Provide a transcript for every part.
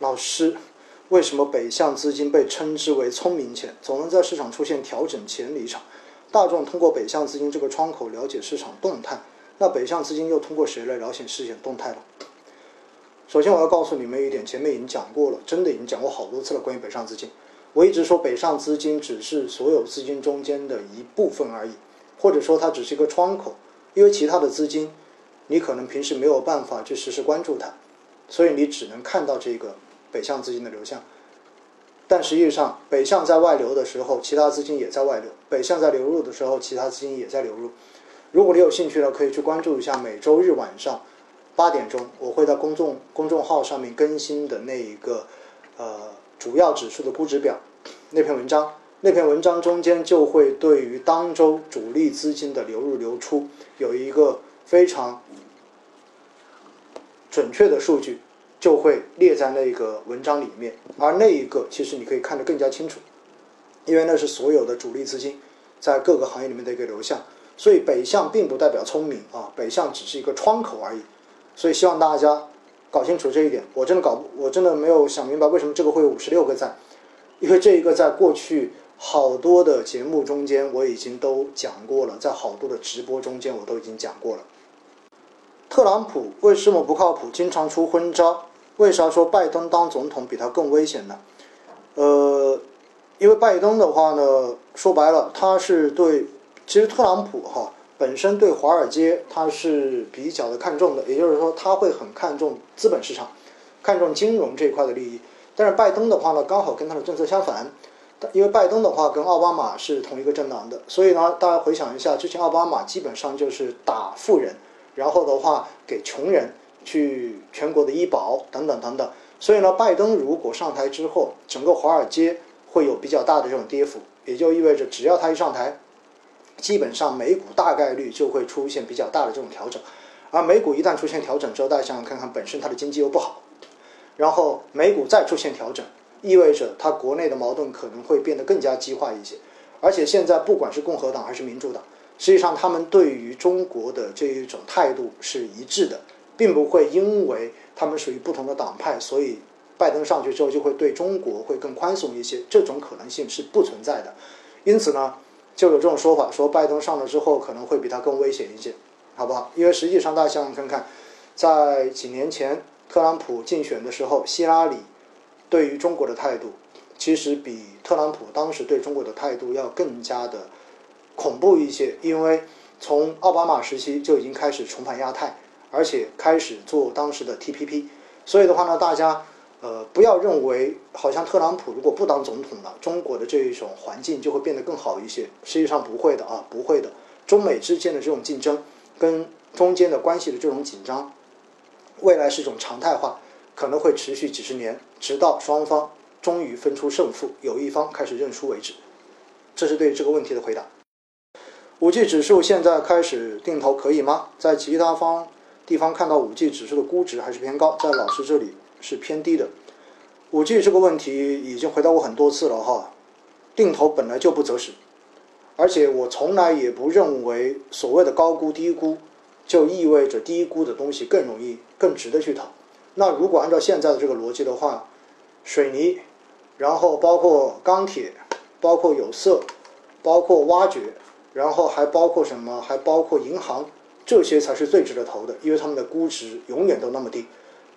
老师，为什么北向资金被称之为聪明钱，总能在市场出现调整前离场？大众通过北向资金这个窗口了解市场动态，那北向资金又通过谁来了解市场动态呢？首先，我要告诉你们一点，前面已经讲过了，真的已经讲过好多次了。关于北上资金，我一直说北上资金只是所有资金中间的一部分而已，或者说它只是一个窗口，因为其他的资金，你可能平时没有办法去实时关注它，所以你只能看到这个北向资金的流向。但实际上，北向在外流的时候，其他资金也在外流；北向在流入的时候，其他资金也在流入。如果你有兴趣呢，可以去关注一下每周日晚上。八点钟，我会在公众公众号上面更新的那一个呃主要指数的估值表那篇文章，那篇文章中间就会对于当周主力资金的流入流出有一个非常准确的数据，就会列在那个文章里面。而那一个其实你可以看得更加清楚，因为那是所有的主力资金在各个行业里面的一个流向。所以北向并不代表聪明啊，北向只是一个窗口而已。所以希望大家搞清楚这一点。我真的搞，我真的没有想明白为什么这个会有五十六个赞，因为这一个在过去好多的节目中间我已经都讲过了，在好多的直播中间我都已经讲过了。特朗普为什么不靠谱？经常出昏招。为啥说拜登当总统比他更危险呢？呃，因为拜登的话呢，说白了，他是对，其实特朗普哈。本身对华尔街他是比较的看重的，也就是说他会很看重资本市场，看重金融这一块的利益。但是拜登的话呢，刚好跟他的政策相反，因为拜登的话跟奥巴马是同一个政党的，所以呢，大家回想一下，之前奥巴马基本上就是打富人，然后的话给穷人去全国的医保等等等等。所以呢，拜登如果上台之后，整个华尔街会有比较大的这种跌幅，也就意味着只要他一上台。基本上美股大概率就会出现比较大的这种调整，而美股一旦出现调整之后，大家想想看看，本身它的经济又不好，然后美股再出现调整，意味着它国内的矛盾可能会变得更加激化一些。而且现在不管是共和党还是民主党，实际上他们对于中国的这一种态度是一致的，并不会因为他们属于不同的党派，所以拜登上去之后就会对中国会更宽松一些，这种可能性是不存在的。因此呢。就有这种说法，说拜登上了之后可能会比他更危险一些，好不好？因为实际上大家想想看看，在几年前特朗普竞选的时候，希拉里对于中国的态度，其实比特朗普当时对中国的态度要更加的恐怖一些。因为从奥巴马时期就已经开始重返亚太，而且开始做当时的 TPP，所以的话呢，大家。呃，不要认为好像特朗普如果不当总统了，中国的这一种环境就会变得更好一些。实际上不会的啊，不会的。中美之间的这种竞争，跟中间的关系的这种紧张，未来是一种常态化，可能会持续几十年，直到双方终于分出胜负，有一方开始认输为止。这是对这个问题的回答。五 G 指数现在开始定投可以吗？在其他方地方看到五 G 指数的估值还是偏高，在老师这里。是偏低的，五 G 这个问题已经回答过很多次了哈，定投本来就不择时，而且我从来也不认为所谓的高估低估就意味着低估的东西更容易更值得去投。那如果按照现在的这个逻辑的话，水泥，然后包括钢铁，包括有色，包括挖掘，然后还包括什么？还包括银行，这些才是最值得投的，因为他们的估值永远都那么低。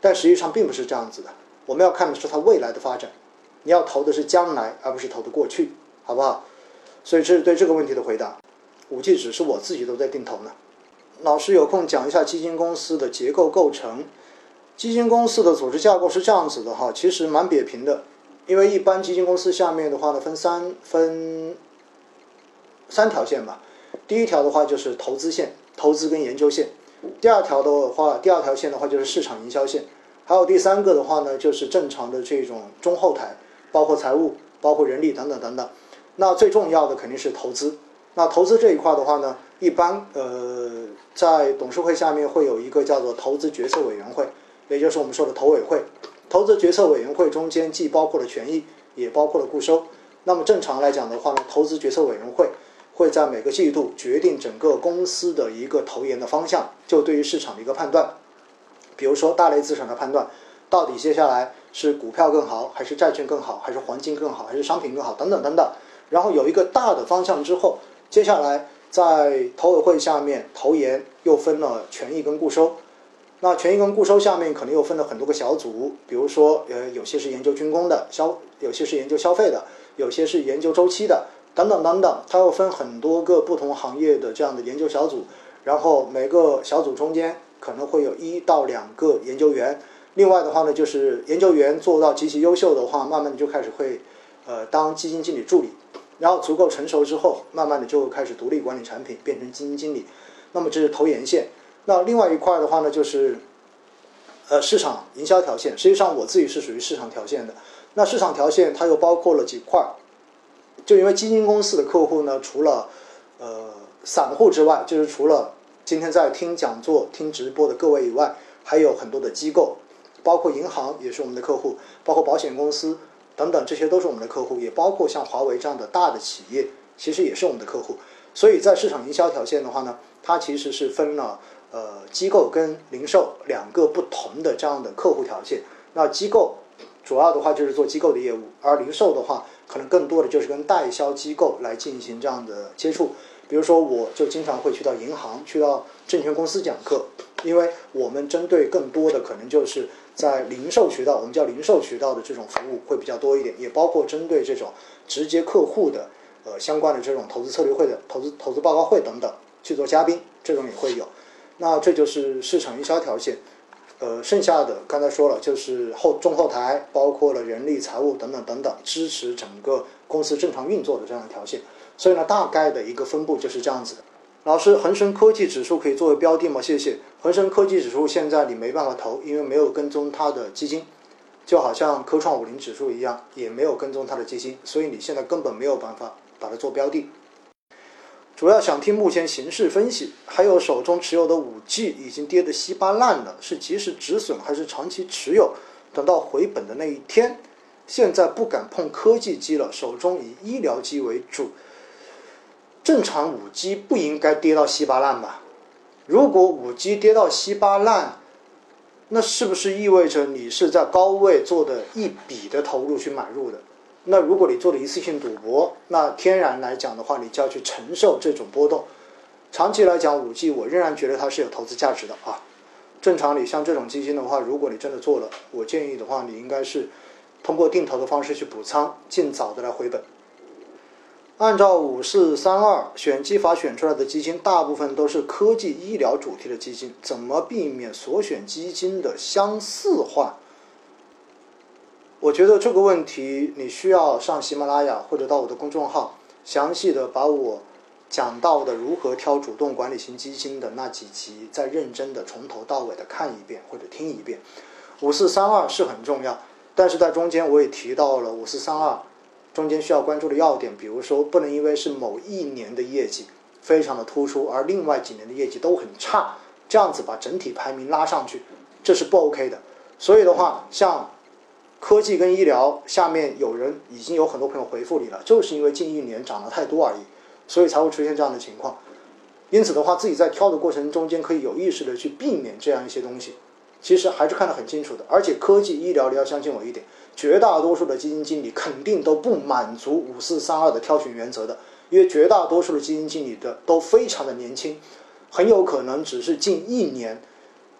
但实际上并不是这样子的，我们要看的是它未来的发展，你要投的是将来，而不是投的过去，好不好？所以这是对这个问题的回答。五 G 只是我自己都在定投呢。老师有空讲一下基金公司的结构构成。基金公司的组织架构是这样子的哈，其实蛮扁平的，因为一般基金公司下面的话呢，分三分三条线吧。第一条的话就是投资线，投资跟研究线。第二条的话，第二条线的话就是市场营销线，还有第三个的话呢，就是正常的这种中后台，包括财务、包括人力等等等等。那最重要的肯定是投资。那投资这一块的话呢，一般呃在董事会下面会有一个叫做投资决策委员会，也就是我们说的投委会。投资决策委员会中间既包括了权益，也包括了固收。那么正常来讲的话呢，投资决策委员会。会在每个季度决定整个公司的一个投研的方向，就对于市场的一个判断，比如说大类资产的判断，到底接下来是股票更好，还是债券更好，还是黄金更好，还是商品更好，等等等等。然后有一个大的方向之后，接下来在投委会下面投研又分了权益跟固收。那权益跟固收下面可能又分了很多个小组，比如说呃有些是研究军工的，消有些是研究消费的，有些是研究周期的，等等等等。它又分很多个不同行业的这样的研究小组，然后每个小组中间可能会有一到两个研究员。另外的话呢，就是研究员做到极其优秀的话，慢慢的就开始会呃当基金经理助理，然后足够成熟之后，慢慢的就开始独立管理产品，变成基金经理。那么这是投研线。那另外一块的话呢，就是呃市场营销条线。实际上我自己是属于市场条线的。那市场条线它又包括了几块，就因为基金公司的客户呢，除了呃散户之外，就是除了今天在听讲座、听直播的各位以外，还有很多的机构。包括银行也是我们的客户，包括保险公司等等，这些都是我们的客户，也包括像华为这样的大的企业，其实也是我们的客户。所以在市场营销条线的话呢，它其实是分了呃机构跟零售两个不同的这样的客户条线。那机构主要的话就是做机构的业务，而零售的话可能更多的就是跟代销机构来进行这样的接触。比如说，我就经常会去到银行、去到证券公司讲课，因为我们针对更多的可能就是。在零售渠道，我们叫零售渠道的这种服务会比较多一点，也包括针对这种直接客户的呃相关的这种投资策略会的投资投资报告会等等去做嘉宾，这种也会有。那这就是市场营销条线，呃，剩下的刚才说了，就是后中后台，包括了人力、财务等等等等，支持整个公司正常运作的这样的条线。所以呢，大概的一个分布就是这样子的。老师，恒生科技指数可以作为标的吗？谢谢。恒生科技指数现在你没办法投，因为没有跟踪它的基金，就好像科创五零指数一样，也没有跟踪它的基金，所以你现在根本没有办法把它做标的。主要想听目前形势分析，还有手中持有的五 G 已经跌得稀巴烂了，是及时止损还是长期持有？等到回本的那一天，现在不敢碰科技机了，手中以医疗机为主。正常五 G 不应该跌到稀巴烂吧？如果五 G 跌到稀巴烂，那是不是意味着你是在高位做的一笔的投入去买入的？那如果你做了一次性赌博，那天然来讲的话，你就要去承受这种波动。长期来讲，五 G 我仍然觉得它是有投资价值的啊。正常你像这种基金的话，如果你真的做了，我建议的话，你应该是通过定投的方式去补仓，尽早的来回本。按照五四三二选基法选出来的基金，大部分都是科技医疗主题的基金，怎么避免所选基金的相似化？我觉得这个问题你需要上喜马拉雅或者到我的公众号，详细的把我讲到的如何挑主动管理型基金的那几集，再认真的从头到尾的看一遍或者听一遍。五四三二是很重要，但是在中间我也提到了五四三二。中间需要关注的要点，比如说不能因为是某一年的业绩非常的突出，而另外几年的业绩都很差，这样子把整体排名拉上去，这是不 OK 的。所以的话，像科技跟医疗下面有人已经有很多朋友回复你了，就是因为近一年涨得太多而已，所以才会出现这样的情况。因此的话，自己在挑的过程中间可以有意识的去避免这样一些东西。其实还是看得很清楚的，而且科技医疗你要相信我一点。绝大多数的基金经理肯定都不满足五四三二的挑选原则的，因为绝大多数的基金经理的都非常的年轻，很有可能只是近一年，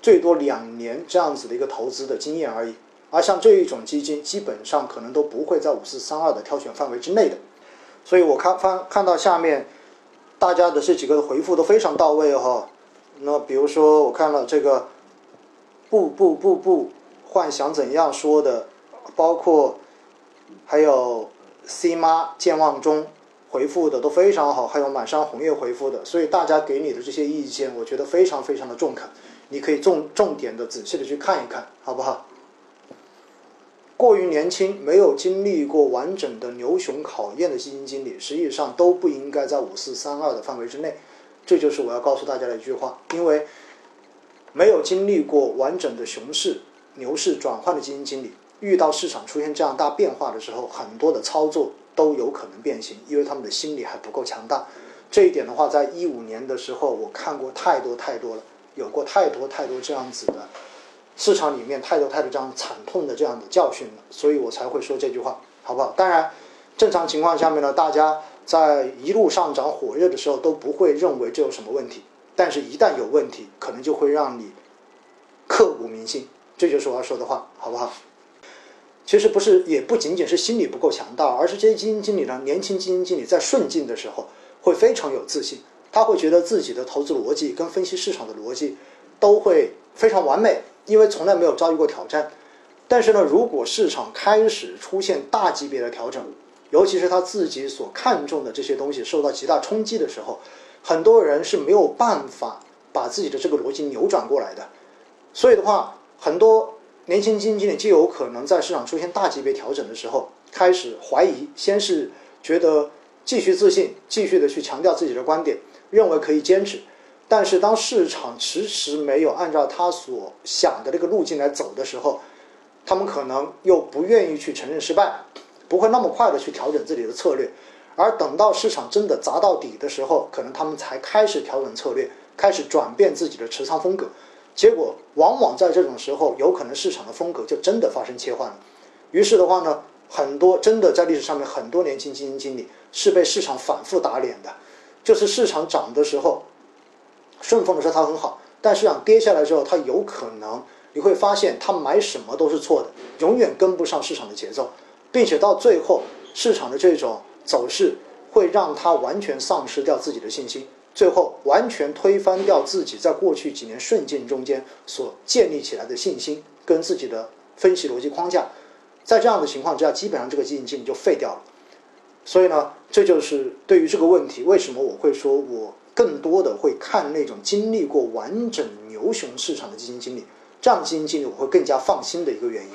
最多两年这样子的一个投资的经验而已。而像这一种基金，基本上可能都不会在五四三二的挑选范围之内的。所以我看翻看到下面，大家的这几个回复都非常到位哈。那比如说我看了这个，不不不不，幻想怎样说的。包括还有 C 妈健忘中回复的都非常好，还有满山红叶回复的，所以大家给你的这些意见，我觉得非常非常的中肯，你可以重重点的仔细的去看一看，好不好？过于年轻，没有经历过完整的牛熊考验的基金经理，实际上都不应该在五四三二的范围之内，这就是我要告诉大家的一句话，因为没有经历过完整的熊市、牛市转换的基金经理。遇到市场出现这样大变化的时候，很多的操作都有可能变形，因为他们的心理还不够强大。这一点的话，在一五年的时候，我看过太多太多了，有过太多太多这样子的市场里面太多太多这样惨痛的这样的教训了，所以我才会说这句话，好不好？当然，正常情况下面呢，大家在一路上涨火热的时候都不会认为这有什么问题，但是一旦有问题，可能就会让你刻骨铭心。这就是我要说的话，好不好？其实不是，也不仅仅是心理不够强大，而是这些基金经理呢，年轻基金经理在顺境的时候会非常有自信，他会觉得自己的投资逻辑跟分析市场的逻辑都会非常完美，因为从来没有遭遇过挑战。但是呢，如果市场开始出现大级别的调整，尤其是他自己所看重的这些东西受到极大冲击的时候，很多人是没有办法把自己的这个逻辑扭转过来的。所以的话，很多年轻基金经理就有可能在市场出现大级别调整的时候开始怀疑，先是觉得继续自信，继续的去强调自己的观点，认为可以坚持。但是当市场迟迟没有按照他所想的这个路径来走的时候，他们可能又不愿意去承认失败，不会那么快的去调整自己的策略。而等到市场真的砸到底的时候，可能他们才开始调整策略，开始转变自己的持仓风格。结果往往在这种时候，有可能市场的风格就真的发生切换了。于是的话呢，很多真的在历史上面，很多年轻基金经理是被市场反复打脸的。就是市场涨的时候，顺风的时候他很好，但市场跌下来之后，他有可能你会发现他买什么都是错的，永远跟不上市场的节奏，并且到最后市场的这种走势会让他完全丧失掉自己的信心。最后完全推翻掉自己在过去几年顺境中间所建立起来的信心跟自己的分析逻辑框架，在这样的情况之下，基本上这个基金经理就废掉了。所以呢，这就是对于这个问题，为什么我会说我更多的会看那种经历过完整牛熊市场的基金经理，这样基金经理我会更加放心的一个原因。